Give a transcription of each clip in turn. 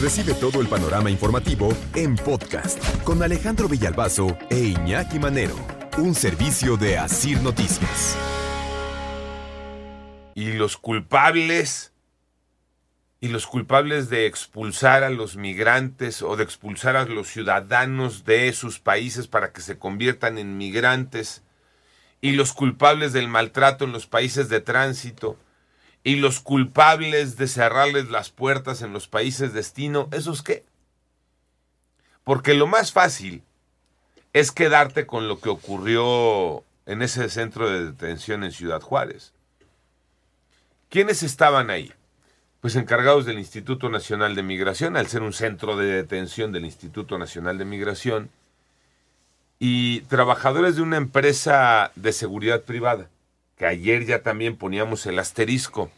Recibe todo el panorama informativo en podcast con Alejandro Villalbazo e Iñaki Manero, un servicio de Asir Noticias. Y los culpables y los culpables de expulsar a los migrantes o de expulsar a los ciudadanos de sus países para que se conviertan en migrantes y los culpables del maltrato en los países de tránsito y los culpables de cerrarles las puertas en los países destino, ¿esos qué? Porque lo más fácil es quedarte con lo que ocurrió en ese centro de detención en Ciudad Juárez. ¿Quiénes estaban ahí? Pues encargados del Instituto Nacional de Migración, al ser un centro de detención del Instituto Nacional de Migración, y trabajadores de una empresa de seguridad privada, que ayer ya también poníamos el asterisco.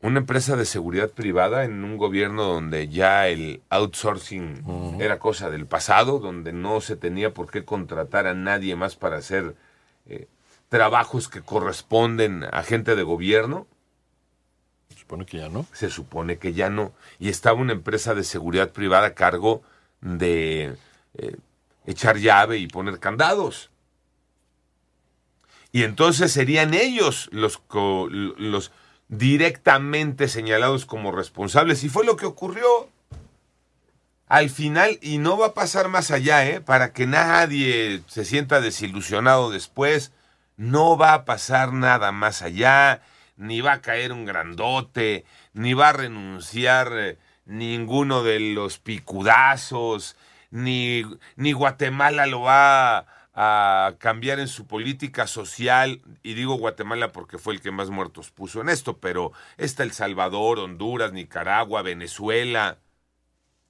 Una empresa de seguridad privada en un gobierno donde ya el outsourcing era cosa del pasado, donde no se tenía por qué contratar a nadie más para hacer eh, trabajos que corresponden a gente de gobierno. Se supone que ya no. Se supone que ya no. Y estaba una empresa de seguridad privada a cargo de eh, echar llave y poner candados. Y entonces serían ellos los, los directamente señalados como responsables. Y fue lo que ocurrió al final, y no va a pasar más allá, ¿eh? para que nadie se sienta desilusionado después, no va a pasar nada más allá, ni va a caer un grandote, ni va a renunciar eh, ninguno de los picudazos, ni, ni Guatemala lo va a cambiar en su política social, y digo Guatemala porque fue el que más muertos puso en esto, pero está El Salvador, Honduras, Nicaragua, Venezuela,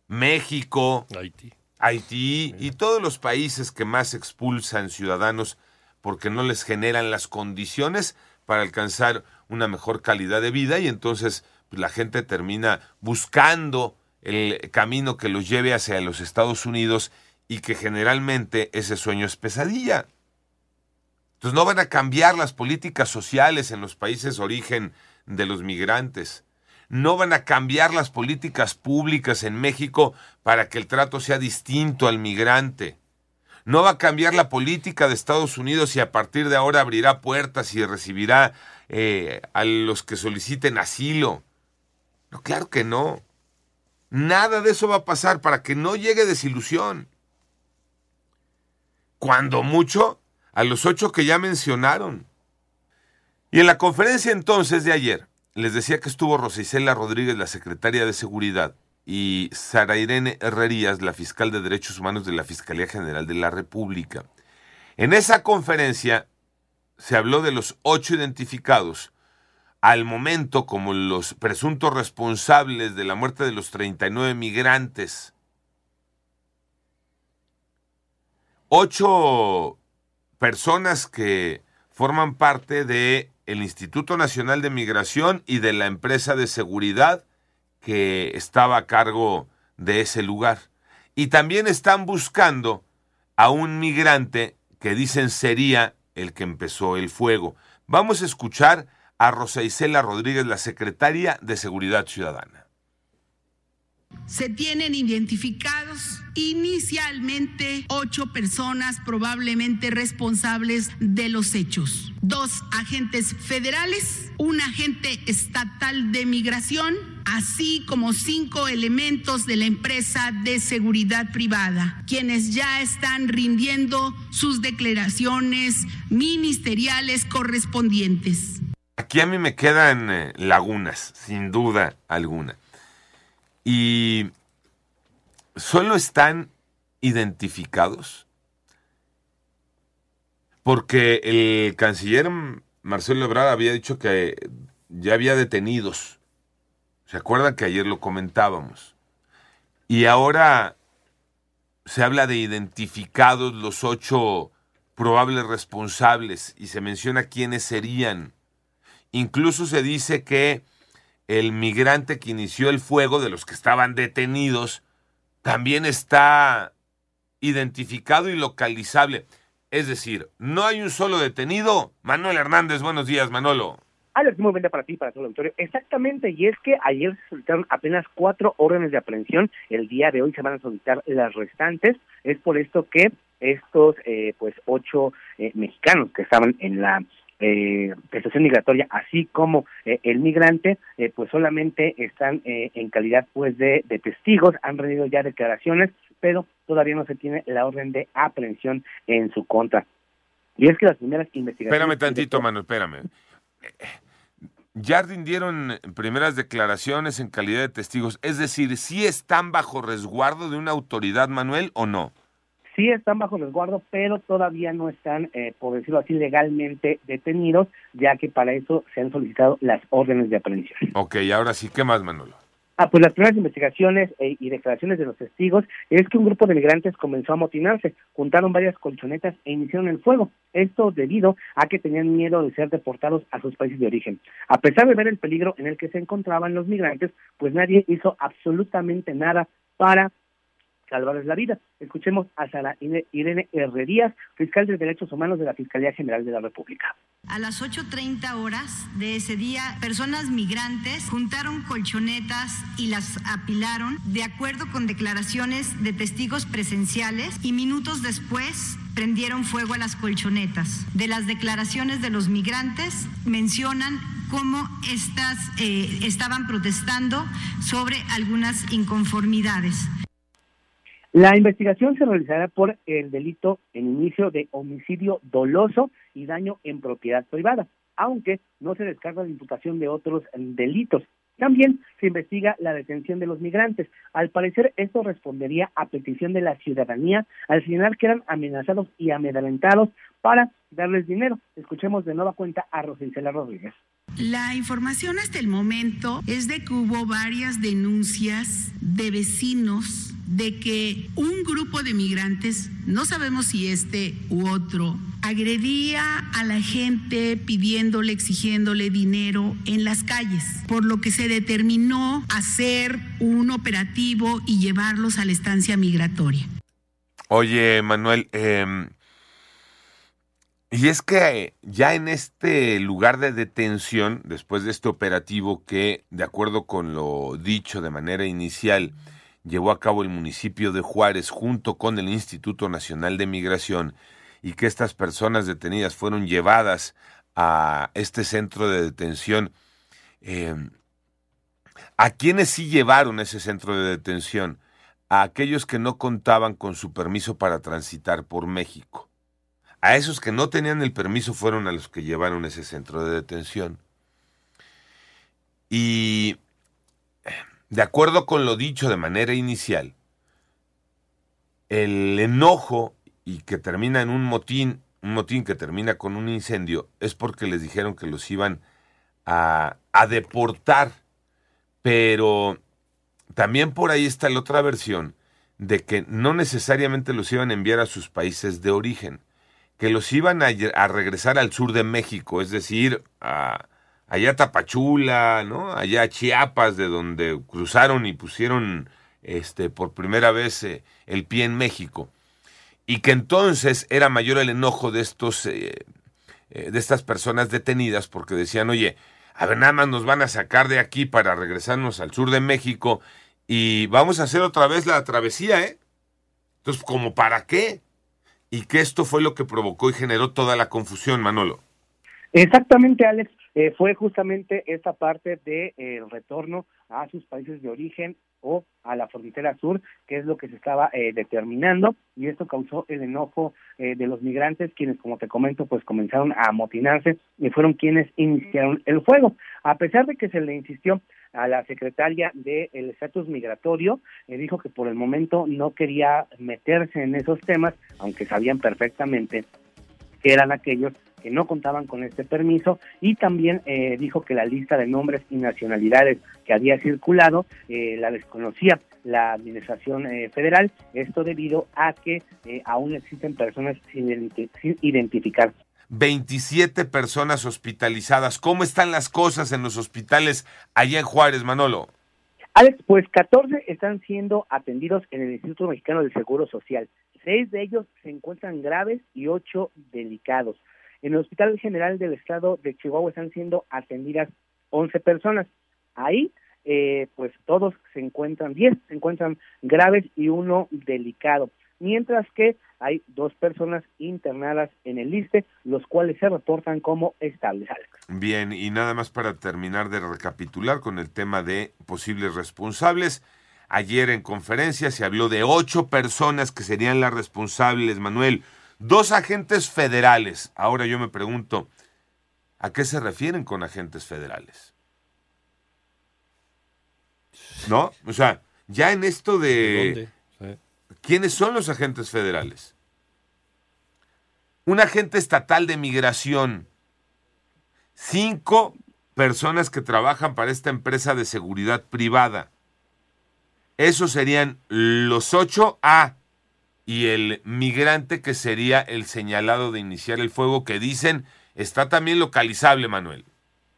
México, Haití, Haití y todos los países que más expulsan ciudadanos porque no les generan las condiciones para alcanzar una mejor calidad de vida y entonces pues, la gente termina buscando el camino que los lleve hacia los Estados Unidos y que generalmente ese sueño es pesadilla. Entonces no van a cambiar las políticas sociales en los países origen de los migrantes. No van a cambiar las políticas públicas en México para que el trato sea distinto al migrante. No va a cambiar la política de Estados Unidos y a partir de ahora abrirá puertas y recibirá eh, a los que soliciten asilo. No, claro que no. Nada de eso va a pasar para que no llegue desilusión. Cuando mucho, a los ocho que ya mencionaron. Y en la conferencia entonces de ayer, les decía que estuvo Rosa Isela Rodríguez, la secretaria de Seguridad, y Sara Irene Herrerías, la fiscal de Derechos Humanos de la Fiscalía General de la República. En esa conferencia se habló de los ocho identificados al momento como los presuntos responsables de la muerte de los 39 migrantes. Ocho personas que forman parte del el Instituto Nacional de Migración y de la empresa de seguridad que estaba a cargo de ese lugar. Y también están buscando a un migrante que dicen sería el que empezó el fuego. Vamos a escuchar a Rosa Isela Rodríguez, la secretaria de Seguridad Ciudadana. Se tienen identificados inicialmente ocho personas probablemente responsables de los hechos. Dos agentes federales, un agente estatal de migración, así como cinco elementos de la empresa de seguridad privada, quienes ya están rindiendo sus declaraciones ministeriales correspondientes. Aquí a mí me quedan eh, lagunas, sin duda alguna. Y solo están identificados porque el canciller Marcelo Ebrard había dicho que ya había detenidos. ¿Se acuerdan que ayer lo comentábamos? Y ahora se habla de identificados los ocho probables responsables y se menciona quiénes serían. Incluso se dice que el migrante que inició el fuego de los que estaban detenidos también está identificado y localizable. Es decir, no hay un solo detenido. Manuel Hernández, buenos días, Manolo. Alex, muy buen para ti, para todo el auditorio. Exactamente, y es que ayer se solicitaron apenas cuatro órdenes de aprehensión. El día de hoy se van a solicitar las restantes. Es por esto que estos, eh, pues, ocho eh, mexicanos que estaban en la eh, estación migratoria, así como eh, el migrante, eh, pues solamente están eh, en calidad pues de, de testigos, han rendido ya declaraciones, pero todavía no se tiene la orden de aprehensión en su contra. Y es que las primeras investigaciones... Espérame tantito, mano, espérame. Ya rindieron primeras declaraciones en calidad de testigos, es decir, ¿sí están bajo resguardo de una autoridad, Manuel, o no? Sí están bajo resguardo, pero todavía no están, eh, por decirlo así, legalmente detenidos, ya que para eso se han solicitado las órdenes de aprehensión. Ok, ahora sí, ¿qué más, Manolo? Ah, pues las primeras investigaciones eh, y declaraciones de los testigos es que un grupo de migrantes comenzó a motinarse, juntaron varias colchonetas e iniciaron el fuego. Esto debido a que tenían miedo de ser deportados a sus países de origen. A pesar de ver el peligro en el que se encontraban los migrantes, pues nadie hizo absolutamente nada para salvarles la vida. Escuchemos a Sara Irene Herrerías, fiscal de Derechos Humanos de la Fiscalía General de la República. A las 8.30 horas de ese día, personas migrantes juntaron colchonetas y las apilaron de acuerdo con declaraciones de testigos presenciales y minutos después prendieron fuego a las colchonetas. De las declaraciones de los migrantes mencionan cómo estas eh, estaban protestando sobre algunas inconformidades. La investigación se realizará por el delito en inicio de homicidio doloso y daño en propiedad privada, aunque no se descarga la imputación de otros delitos. También se investiga la detención de los migrantes. Al parecer, esto respondería a petición de la ciudadanía al señalar que eran amenazados y amedrentados para darles dinero. Escuchemos de nueva cuenta a Rosicela Rodríguez. La información hasta el momento es de que hubo varias denuncias de vecinos de que un grupo de migrantes, no sabemos si este u otro, agredía a la gente pidiéndole, exigiéndole dinero en las calles, por lo que se determinó hacer un operativo y llevarlos a la estancia migratoria. Oye, Manuel, eh, y es que ya en este lugar de detención, después de este operativo que, de acuerdo con lo dicho de manera inicial, llevó a cabo el municipio de Juárez junto con el Instituto Nacional de Migración y que estas personas detenidas fueron llevadas a este centro de detención. Eh, ¿A quiénes sí llevaron ese centro de detención? A aquellos que no contaban con su permiso para transitar por México. A esos que no tenían el permiso fueron a los que llevaron ese centro de detención. Y de acuerdo con lo dicho de manera inicial, el enojo y que termina en un motín, un motín que termina con un incendio, es porque les dijeron que los iban a, a deportar. Pero también por ahí está la otra versión de que no necesariamente los iban a enviar a sus países de origen que los iban a, a regresar al sur de México, es decir, a, allá Tapachula, ¿no? Allá Chiapas, de donde cruzaron y pusieron este, por primera vez eh, el pie en México. Y que entonces era mayor el enojo de estos, eh, eh, de estas personas detenidas, porque decían, oye, a ver, nada más nos van a sacar de aquí para regresarnos al sur de México y vamos a hacer otra vez la travesía, ¿eh? Entonces, ¿como para qué? y que esto fue lo que provocó y generó toda la confusión, Manolo. Exactamente, Alex. Eh, fue justamente esta parte del de, eh, retorno a sus países de origen o a la frontera sur, que es lo que se estaba eh, determinando, y esto causó el enojo eh, de los migrantes, quienes, como te comento, pues comenzaron a amotinarse y fueron quienes iniciaron el fuego. A pesar de que se le insistió a la secretaria del estatus migratorio, eh, dijo que por el momento no quería meterse en esos temas, aunque sabían perfectamente que eran aquellos que no contaban con este permiso y también eh, dijo que la lista de nombres y nacionalidades que había circulado eh, la desconocía la administración eh, federal, esto debido a que eh, aún existen personas sin, sin identificar. 27 personas hospitalizadas. ¿Cómo están las cosas en los hospitales allá en Juárez, Manolo? Alex, pues 14 están siendo atendidos en el Instituto Mexicano del Seguro Social. Seis de ellos se encuentran graves y ocho delicados. En el Hospital General del Estado de Chihuahua están siendo atendidas 11 personas. Ahí, eh, pues todos se encuentran, 10 se encuentran graves y uno delicado. Mientras que hay dos personas internadas en el liste, los cuales se reportan como estables. Bien, y nada más para terminar de recapitular con el tema de posibles responsables. Ayer en conferencia se habló de ocho personas que serían las responsables, Manuel. Dos agentes federales. Ahora yo me pregunto, ¿a qué se refieren con agentes federales? ¿No? O sea, ya en esto de... ¿Quiénes son los agentes federales? Un agente estatal de migración. Cinco personas que trabajan para esta empresa de seguridad privada. Esos serían los ocho A y el migrante que sería el señalado de iniciar el fuego que dicen está también localizable, Manuel.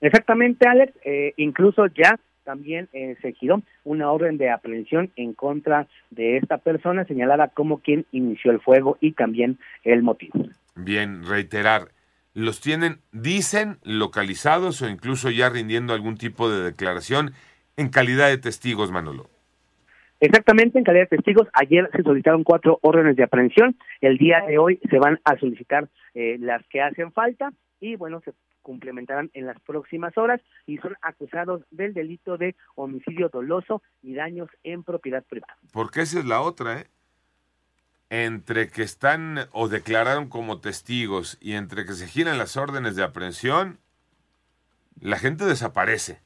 Exactamente, Alex. Eh, incluso ya también eh, se giró una orden de aprehensión en contra de esta persona señalada como quien inició el fuego y también el motivo. Bien, reiterar, ¿los tienen, dicen, localizados o incluso ya rindiendo algún tipo de declaración en calidad de testigos, Manolo? Exactamente, en calidad de testigos, ayer se solicitaron cuatro órdenes de aprehensión, el día de hoy se van a solicitar eh, las que hacen falta y bueno, se complementarán en las próximas horas y son acusados del delito de homicidio doloso y daños en propiedad privada. Porque esa es la otra, ¿eh? Entre que están o declararon como testigos y entre que se giran las órdenes de aprehensión, la gente desaparece.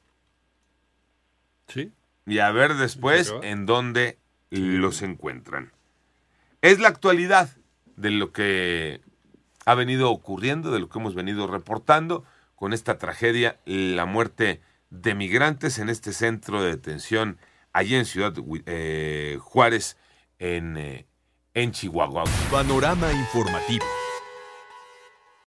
Sí. Y a ver después en dónde los encuentran. Es la actualidad de lo que ha venido ocurriendo, de lo que hemos venido reportando con esta tragedia, la muerte de migrantes en este centro de detención allí en Ciudad eh, Juárez, en, eh, en Chihuahua. Panorama informativo.